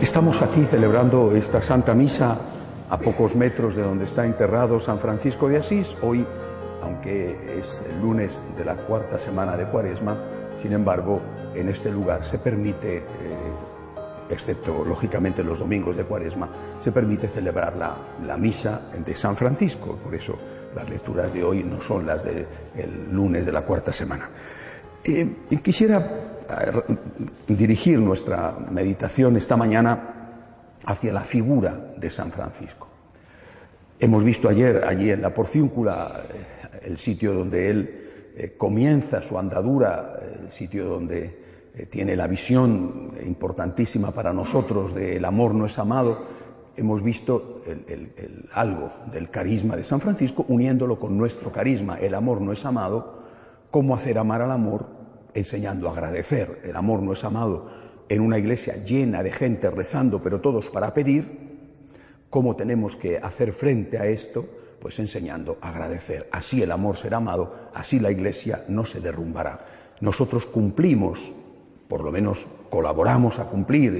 Estamos aquí celebrando esta Santa Misa a pocos metros de donde está enterrado San Francisco de Asís. Hoy, aunque es el lunes de la cuarta semana de Cuaresma, sin embargo, en este lugar se permite, eh, excepto lógicamente los domingos de Cuaresma, se permite celebrar la, la misa de San Francisco. Por eso las lecturas de hoy no son las del lunes de la cuarta semana. Eh, quisiera dirigir nuestra meditación esta mañana hacia la figura de San Francisco. Hemos visto ayer allí en la porciúncula eh, el sitio donde él eh, comienza su andadura, el sitio donde eh, tiene la visión importantísima para nosotros de el amor no es amado. Hemos visto algo del carisma de San Francisco uniéndolo con nuestro carisma, el amor no es amado, cómo hacer amar al amor enseñando a agradecer. El amor no es amado en una iglesia llena de gente rezando, pero todos para pedir. ¿Cómo tenemos que hacer frente a esto? Pues enseñando a agradecer. Así el amor será amado, así la iglesia no se derrumbará. Nosotros cumplimos, por lo menos colaboramos a cumplir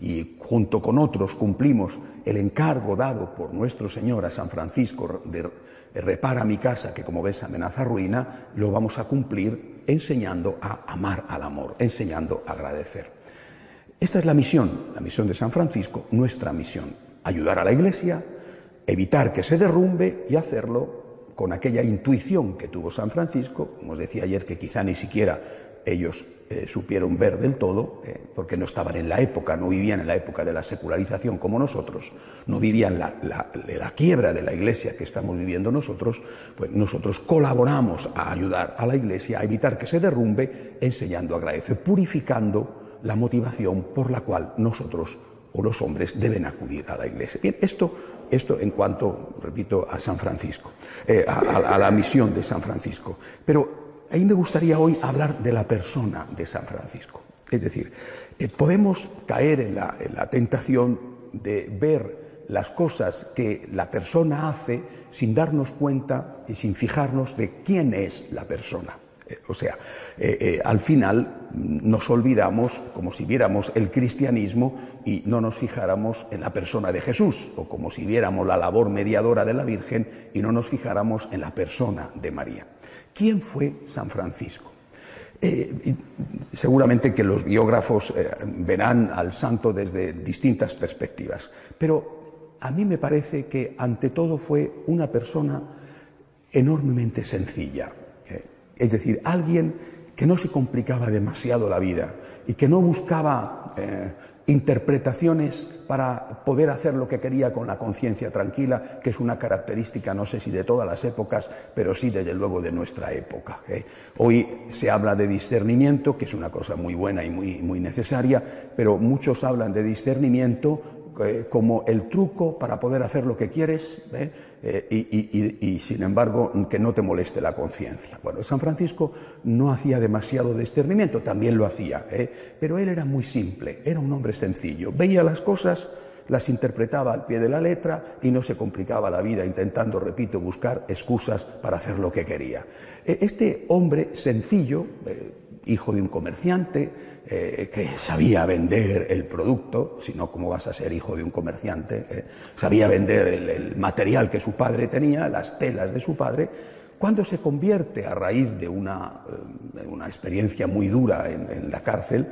y, junto con otros cumplimos el encargo dado por nuestro Señor a San Francisco de repara mi casa que como ves amenaza ruina, lo vamos a cumplir enseñando a amar al amor, enseñando a agradecer. Esta es la misión, la misión de San Francisco, nuestra misión, ayudar a la Iglesia, evitar que se derrumbe y hacerlo con aquella intuición que tuvo San Francisco, como os decía ayer, que quizá ni siquiera ellos eh, supieron ver del todo, eh, porque no estaban en la época, no vivían en la época de la secularización como nosotros, no vivían la, la, quiebra de la Iglesia que estamos viviendo nosotros, pues nosotros colaboramos a ayudar a la Iglesia a evitar que se derrumbe, enseñando a agradecer, purificando la motivación por la cual nosotros o los hombres deben acudir a la Iglesia. Bien, esto, esto en cuanto, repito, a San Francisco, eh, a la misión de San Francisco. Pero ahí me gustaría hoy hablar de la persona de San Francisco. Es decir, eh, podemos caer en la, tentación de ver las cosas que la persona hace sin darnos cuenta y sin fijarnos de quién es la persona. Eh, o sea, eh, al final nos olvidamos como si viéramos el cristianismo y no nos fijáramos en la persona de Jesús, o como si viéramos la labor mediadora de la Virgen y no nos fijáramos en la persona de María. ¿Quién fue San Francisco? Eh, seguramente que los biógrafos eh, verán al santo desde distintas perspectivas, pero a mí me parece que ante todo fue una persona enormemente sencilla, eh, es decir, alguien que no se complicaba demasiado la vida y que no buscaba interpretaciones para poder hacer lo que quería con la conciencia tranquila, que es una característica, no sé si de todas las épocas, pero sí desde luego de nuestra época. ¿eh? Hoy se habla de discernimiento, que es una cosa muy buena y muy necesaria, pero muchos hablan de discernimiento eh, como el truco para poder hacer lo que quieres ¿eh? Eh, y, sin embargo que no te moleste la conciencia. Bueno, San Francisco no hacía demasiado discernimiento, también lo hacía, pero él era muy simple, era un hombre sencillo, veía las cosas, las interpretaba al pie de la letra y no se complicaba la vida intentando, repito, buscar excusas para hacer lo que quería. Este hombre sencillo, hijo de un comerciante eh, que sabía vender el producto, si no, ¿cómo vas a ser hijo de un comerciante? Eh, sabía vender el, material que su padre tenía, las telas de su padre, cuando se convierte a raíz de una, eh, una experiencia muy dura en, la cárcel,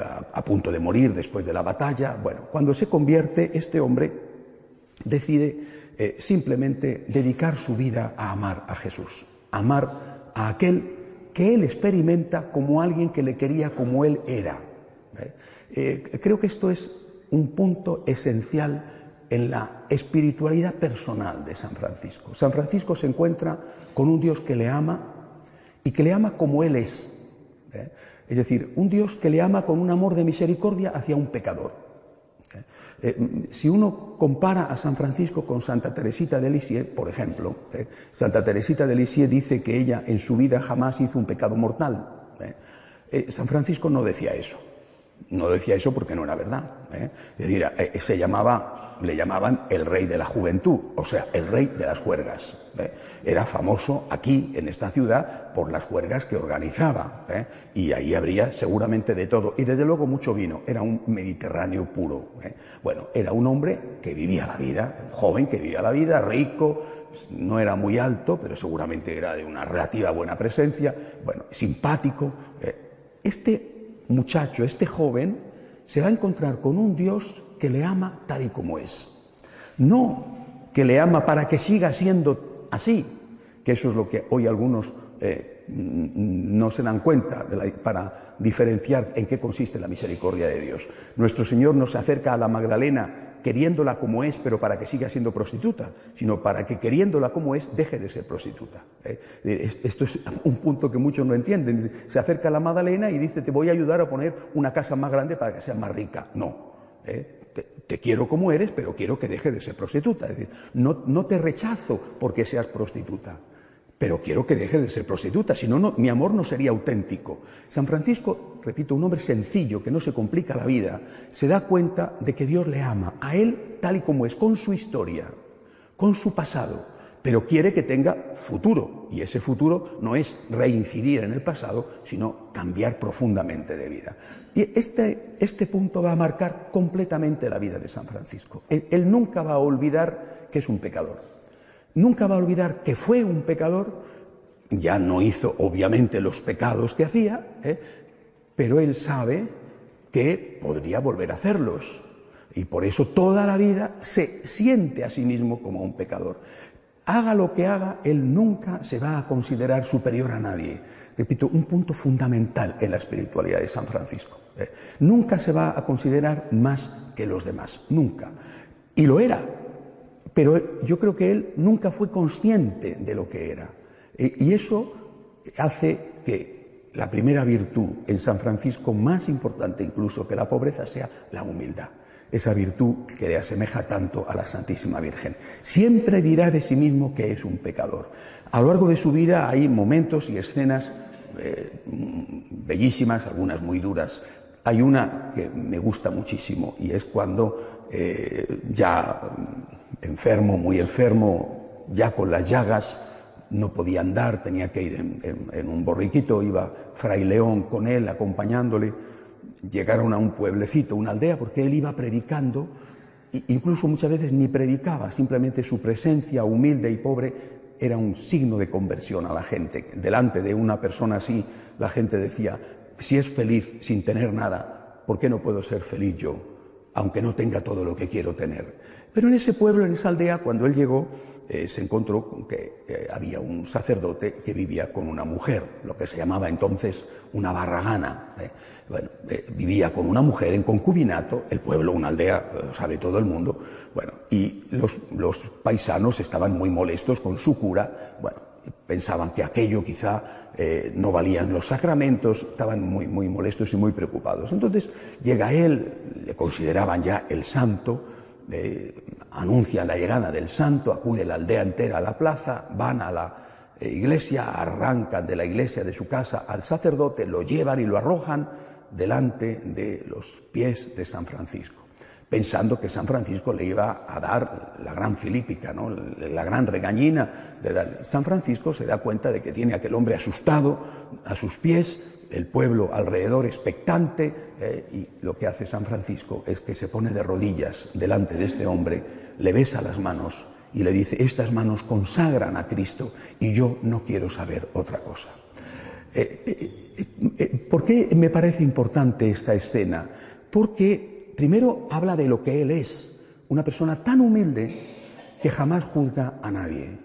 a, a, punto de morir después de la batalla, bueno, cuando se convierte, este hombre decide simplemente dedicar su vida a amar a Jesús, amar a aquel que él experimenta como alguien que le quería como él era. creo que esto es un punto esencial en la espiritualidad personal de San Francisco. San Francisco se encuentra con un Dios que le ama y que le ama como Él es. ¿eh? Es decir, un Dios que le ama con un amor de misericordia hacia un pecador. ¿Eh? Eh, si uno compara a San Francisco con Santa Teresita de Lisieux, por ejemplo, Santa Teresita de Lisieux dice que ella en su vida jamás hizo un pecado mortal. San Francisco no decía eso. No decía eso porque no era verdad. ¿eh? Decir, eh, se llamaba, le llamaban el rey de la juventud, o sea, el rey de las juergas. ¿eh? Era famoso aquí, en esta ciudad, por las juergas que organizaba. Y ahí habría seguramente de todo. Y desde luego mucho vino. Era un mediterráneo puro. Bueno, era un hombre que vivía la vida, joven que vivía la vida, rico, no era muy alto, pero seguramente era de una relativa buena presencia, bueno, simpático. Este muchacho, este joven, se va a encontrar con un Dios que le ama tal y como es. No que le ama para que siga siendo así, que eso es lo que hoy algunos eh, no se dan cuenta para diferenciar en qué consiste la misericordia de Dios. Nuestro Señor nos acerca a la Magdalena queriéndola como es, pero para que siga siendo prostituta, sino para que queriéndola como es, deje de ser prostituta. ¿eh? Esto es un punto que muchos no entienden. Se acerca a la Magdalena y dice, te voy a ayudar a poner una casa más grande para que sea más rica. No. ¿eh? Te, quiero como eres, pero quiero que deje de ser prostituta. Es decir, no, no te rechazo porque seas prostituta pero quiero que deje de ser prostituta, si no, mi amor no sería auténtico. San Francisco, repito, un hombre sencillo, que no se complica la vida, se da cuenta de que Dios le ama, a él tal y como es, con su historia, con su pasado, pero quiere que tenga futuro, y ese futuro no es reincidir en el pasado, sino cambiar profundamente de vida. Y este, este punto va a marcar completamente la vida de San Francisco. él nunca va a olvidar que es un pecador nunca va a olvidar que fue un pecador, ya no hizo obviamente los pecados que hacía, ¿eh? pero él sabe que podría volver a hacerlos. Y por eso toda la vida se siente a sí mismo como un pecador. Haga lo que haga, él nunca se va a considerar superior a nadie. Repito, un punto fundamental en la espiritualidad de San Francisco. ¿eh? Nunca se va a considerar más que los demás, nunca. Y lo era, pero yo creo que él nunca fue consciente de lo que era. E, y eso hace que la primera virtud en San Francisco, más importante incluso que la pobreza, sea la humildad. Esa virtud que le asemeja tanto a la Santísima Virgen. Siempre dirá de sí mismo que es un pecador. A lo largo de su vida hay momentos y escenas eh, bellísimas, algunas muy duras. Hay una que me gusta muchísimo y es cuando eh, ya enfermo, muy enfermo, ya con las llagas, no podía andar, tenía que ir en, un borriquito, iba Fray León con él, acompañándole. Llegaron a un pueblecito, una aldea, porque él iba predicando, incluso muchas veces ni predicaba, simplemente su presencia humilde y pobre era un signo de conversión a la gente. Delante de una persona así, la gente decía, si es feliz sin tener nada, ¿por qué no puedo ser feliz yo, aunque no tenga todo lo que quiero tener? Pero en ese pueblo, en esa aldea, cuando él llegó, eh, se encontró con que eh, había un sacerdote que vivía con una mujer, lo que se llamaba entonces una barragana. ¿eh? Bueno, vivía con una mujer en concubinato, el pueblo, una aldea, sabe todo el mundo. Bueno, y los, los paisanos estaban muy molestos con su cura. Bueno, pensaban que aquello quizá no valían los sacramentos, estaban muy, muy molestos y muy preocupados. Entonces llega él, le consideraban ya el santo, anuncian la llegada del santo, acude la aldea entera a la plaza, van a la eh, iglesia, arrancan de la iglesia de su casa al sacerdote, lo llevan y lo arrojan delante de los pies de San Francisco, pensando que San Francisco le iba a dar la gran filípica, ¿no? la gran regañina. De San Francisco se da cuenta de que tiene aquel hombre asustado a sus pies, el pueblo alrededor expectante eh, y lo que hace San Francisco es que se pone de rodillas delante de este hombre, le besa las manos y le dice, estas manos consagran a Cristo y yo no quiero saber otra cosa. Eh, eh, ¿Por qué me parece importante esta escena? Porque primero habla de lo que Él es, una persona tan humilde que jamás juzga a nadie.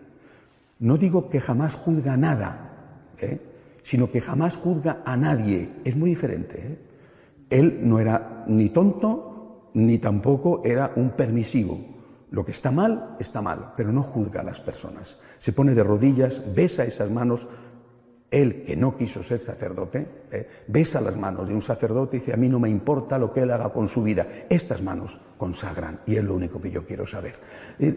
No digo que jamás juzga nada, sino que jamás juzga a nadie. Es muy diferente. ¿eh? Él no era ni tonto, ni tampoco era un permisivo. Lo que está mal, está mal, pero no juzga a las personas. Se pone de rodillas, besa esas manos, él que no quiso ser sacerdote, eh, besa las manos de un sacerdote y dice, a mí no me importa lo que él haga con su vida, estas manos consagran y es lo único que yo quiero saber. Eh,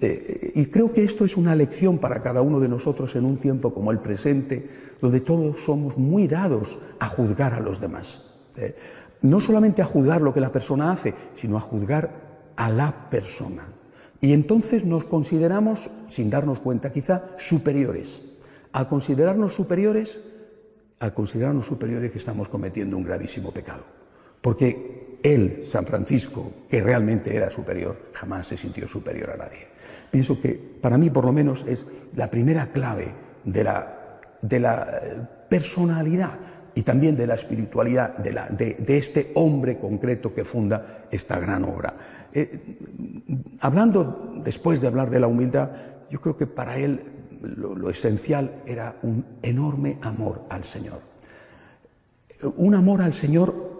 eh, y creo que esto es una lección para cada uno de nosotros en un tiempo como el presente, donde todos somos muy dados a juzgar a los demás. no solamente a juzgar lo que la persona hace, sino a juzgar a la persona. Y entonces nos consideramos, sin darnos cuenta quizá, superiores al considerarnos superiores, al considerarnos superiores que estamos cometiendo un gravísimo pecado. Porque él, San Francisco, que realmente era superior, jamás se sintió superior a nadie. Pienso que para mí por lo menos es la primera clave de la, de la eh, personalidad y también de la espiritualidad de, la, de, este hombre concreto que funda esta gran obra. Eh, hablando, después de hablar de la humildad, yo creo que para él lo, esencial era un enorme amor al Señor. Un amor al Señor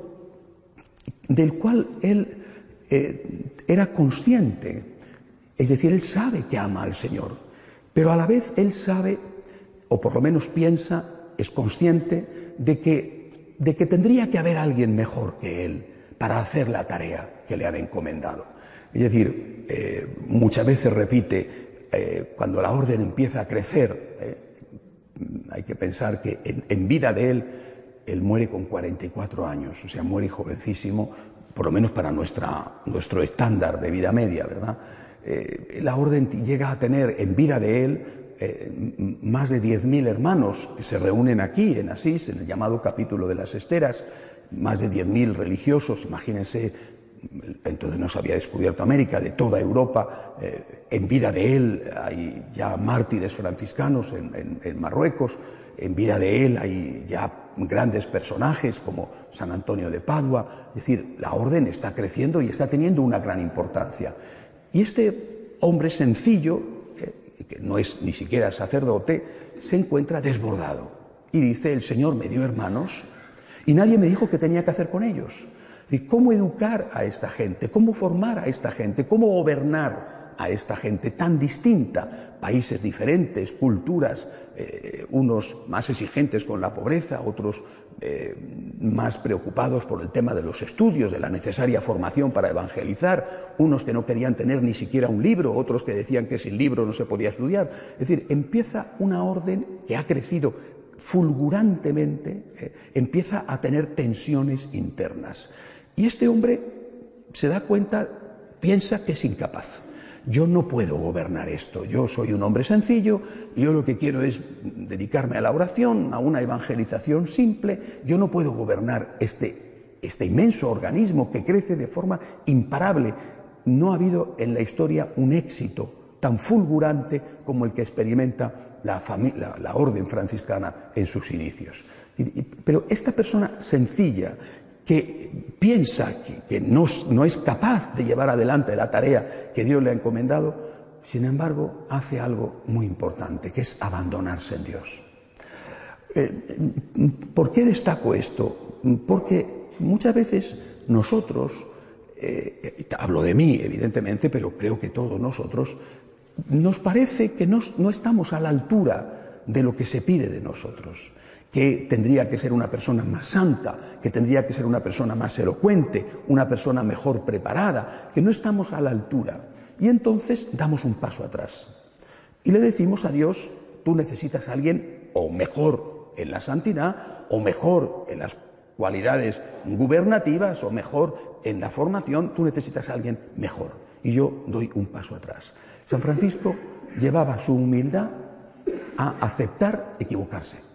del cual él eh, era consciente. Es decir, él sabe que ama al Señor, pero a la vez él sabe, o por lo menos piensa, es consciente de que, de que tendría que haber alguien mejor que él para hacer la tarea que le han encomendado. Es decir, eh, muchas veces repite, eh, cuando la orden empieza a crecer, eh, hay que pensar que en, vida de él, él muere con 44 años, o sea, muere jovencísimo, por lo menos para nuestro estándar de vida media, ¿verdad? Eh, la orden llega a tener en vida de él más de 10.000 hermanos que se reúnen aquí en Asís, en el llamado capítulo de las esteras, más de 10.000 religiosos, imagínense entonces no se había descubierto América, de toda Europa. Eh, en vida de él hay ya mártires franciscanos en, Marruecos, en vida de él hay ya grandes personajes como San Antonio de Padua. Es decir, la orden está creciendo y está teniendo una gran importancia. Y este hombre sencillo, eh, que no es ni siquiera sacerdote, se encuentra desbordado. Y dice, el Señor me dio hermanos y nadie me dijo qué tenía que hacer con ellos cómo educar a esta gente, cómo formar a esta gente, cómo gobernar a esta gente tan distinta, países diferentes, culturas, eh, unos más exigentes con la pobreza, otros eh, más preocupados por el tema de los estudios, de la necesaria formación para evangelizar, unos que no querían tener ni siquiera un libro, otros que decían que sin libro no se podía estudiar. Es decir, empieza una orden que ha crecido fulgurantemente, eh, empieza a tener tensiones internas. Y este hombre se da cuenta, piensa que es incapaz. Yo no puedo gobernar esto, yo soy un hombre sencillo, yo lo que quiero es dedicarme a la oración, a una evangelización simple, yo no puedo gobernar este, este inmenso organismo que crece de forma imparable. No ha habido en la historia un éxito tan fulgurante como el que experimenta la, la, orden franciscana en sus inicios. Pero esta persona sencilla, que piensa que, no, es capaz de llevar adelante la tarea que Dios le ha encomendado, sin embargo, hace algo muy importante, que es abandonarse en Dios. Eh, ¿Por qué destaco esto? Porque muchas veces nosotros, eh, hablo de mí, evidentemente, pero creo que todos nosotros, nos parece que no estamos a la altura de lo que se pide de nosotros que tendría que ser una persona más santa, que tendría que ser una persona más elocuente, una persona mejor preparada, que no estamos a la altura. Y entonces damos un paso atrás. Y le decimos a Dios, tú necesitas alguien o mejor en la santidad, o mejor en las cualidades gubernativas, o mejor en la formación, tú necesitas alguien mejor. Y yo doy un paso atrás. San Francisco llevaba su humildad a aceptar equivocarse.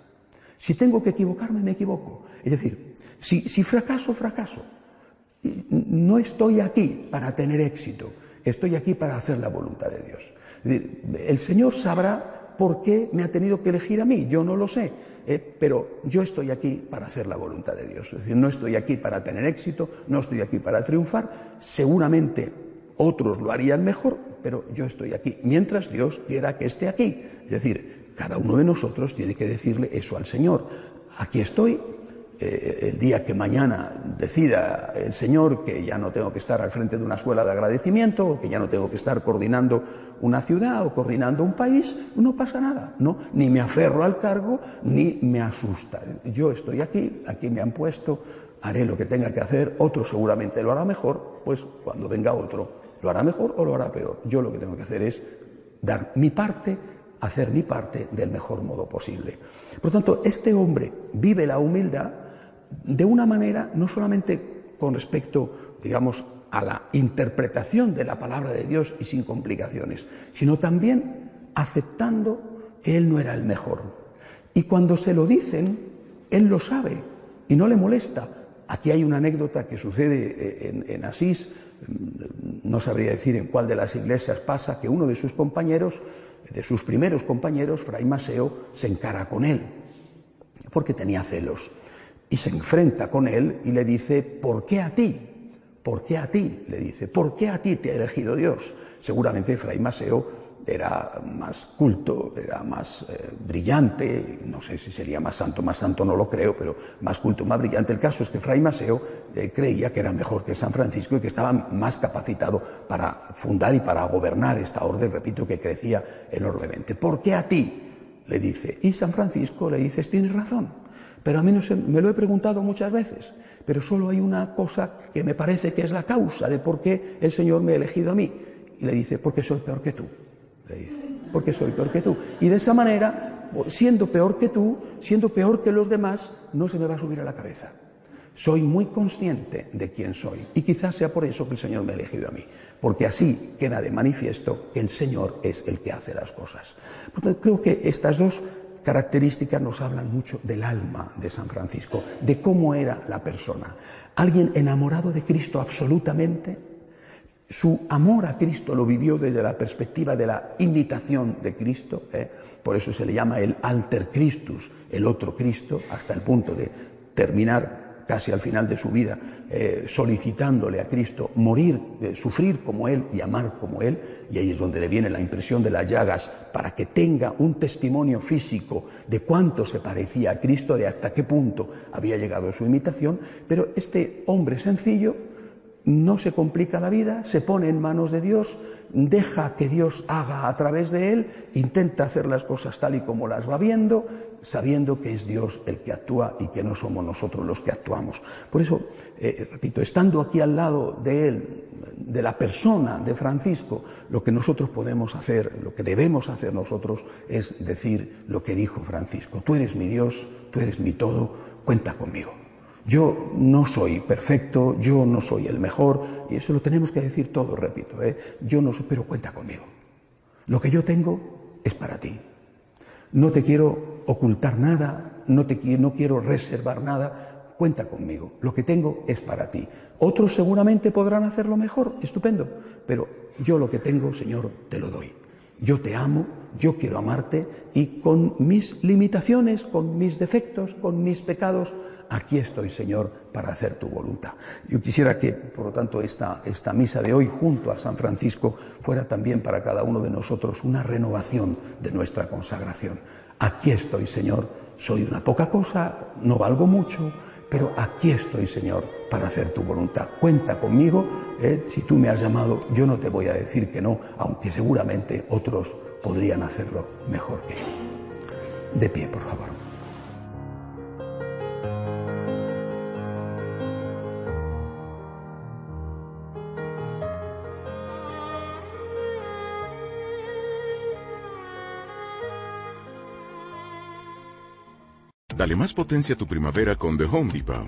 Si tengo que equivocarme, me equivoco. Es decir, si, fracaso, fracaso. No estoy aquí para tener éxito, estoy aquí para hacer la voluntad de Dios. el Señor sabrá por qué me ha tenido que elegir a mí, yo no lo sé, eh, pero yo estoy aquí para hacer la voluntad de Dios. Es decir, no estoy aquí para tener éxito, no estoy aquí para triunfar, seguramente otros lo harían mejor, pero yo estoy aquí, mientras Dios quiera que esté aquí. Es decir, cada uno de nosotros tiene que decirle eso al Señor. Aquí estoy, eh, el día que mañana decida el Señor que ya no tengo que estar al frente de una escuela de agradecimiento, que ya no tengo que estar coordinando una ciudad o coordinando un país, no pasa nada, ¿no? Ni me aferro al cargo, ni me asusta. Yo estoy aquí, aquí me han puesto, haré lo que tenga que hacer, otro seguramente lo hará mejor, pues cuando venga otro lo hará mejor o lo hará peor. Yo lo que tengo que hacer es dar mi parte, hacer mi parte del mejor modo posible. Por lo tanto, este hombre vive la humildad de una manera no solamente con respecto, digamos, a la interpretación de la palabra de Dios y sin complicaciones, sino también aceptando que él no era el mejor. Y cuando se lo dicen, él lo sabe y no le molesta. Aquí hay una anécdota que sucede eh, en, Asís, mm, no sabría decir en cuál de las iglesias pasa, que uno de sus compañeros, de sus primeros compañeros, Fray Maseo, se encara con él, porque tenía celos y se enfrenta con él y le dice, ¿por qué a ti? ¿Por qué a ti? Le dice, ¿por qué a ti te ha elegido Dios? Seguramente Fray Maseo era más culto, era más eh, brillante, no sé si sería más santo, más santo no lo creo, pero más culto, más brillante. El caso es que Fray Maseo eh, creía que era mejor que San Francisco y que estaba más capacitado para fundar y para gobernar esta orden, repito, que crecía enormemente. ¿Por qué a ti? Le dice. Y San Francisco le dice, tienes razón. Pero a mí no me lo he preguntado muchas veces, pero solo hay una cosa que me parece que es la causa de por qué el Señor me ha elegido a mí. Y le dice, porque soy peor que tú, le dice, porque soy peor que tú. Y de esa manera, siendo peor que tú, siendo peor que los demás, no se me va a subir a la cabeza. Soy muy consciente de quién soy y quizás sea por eso que el Señor me ha elegido a mí, porque así queda de manifiesto que el Señor es el que hace las cosas. Creo que estas dos características nos hablan mucho del alma de San Francisco, de cómo era la persona. Alguien enamorado de Cristo absolutamente. Su amor a Cristo lo vivió desde la perspectiva de la imitación de Cristo, ¿eh? por eso se le llama el alter Christus, el otro Cristo, hasta el punto de terminar casi al final de su vida, eh, solicitándole a Cristo morir, eh, sufrir como Él y amar como Él, y ahí es donde le viene la impresión de las llagas, para que tenga un testimonio físico de cuánto se parecía a Cristo, de hasta qué punto había llegado su imitación, pero este hombre sencillo no se complica la vida, se pone en manos de Dios, deja que Dios haga a través de él, intenta hacer las cosas tal y como las va viendo, sabiendo que es Dios el que actúa y que no somos nosotros los que actuamos. Por eso, eh, repito, estando aquí al lado de él, de la persona de Francisco, lo que nosotros podemos hacer, lo que debemos hacer nosotros es decir lo que dijo Francisco, tú eres mi Dios, tú eres mi todo, cuenta conmigo. Yo no soy perfecto, yo no soy el mejor, y eso lo tenemos que decir todo, repito, ¿eh? yo no soy, pero cuenta conmigo. Lo que yo tengo es para ti. No te quiero ocultar nada, no, te, no quiero reservar nada, cuenta conmigo. Lo que tengo es para ti. Otros seguramente podrán hacerlo mejor, estupendo, pero yo lo que tengo, Señor, te lo doy. Yo te amo, yo quiero amarte y con mis limitaciones, con mis defectos, con mis pecados, aquí estoy, Señor, para hacer tu voluntad. Yo quisiera que, por lo tanto, esta, esta misa de hoy junto a San Francisco fuera también para cada uno de nosotros una renovación de nuestra consagración. Aquí estoy, Señor, soy una poca cosa, no valgo mucho, pero aquí estoy, Señor, para hacer tu voluntad. Cuenta conmigo, ¿eh? si tú me has llamado, yo no te voy a decir que no, aunque seguramente otros podrían hacerlo mejor que yo. De pie, por favor. Dale más potencia a tu primavera con The Home Depot.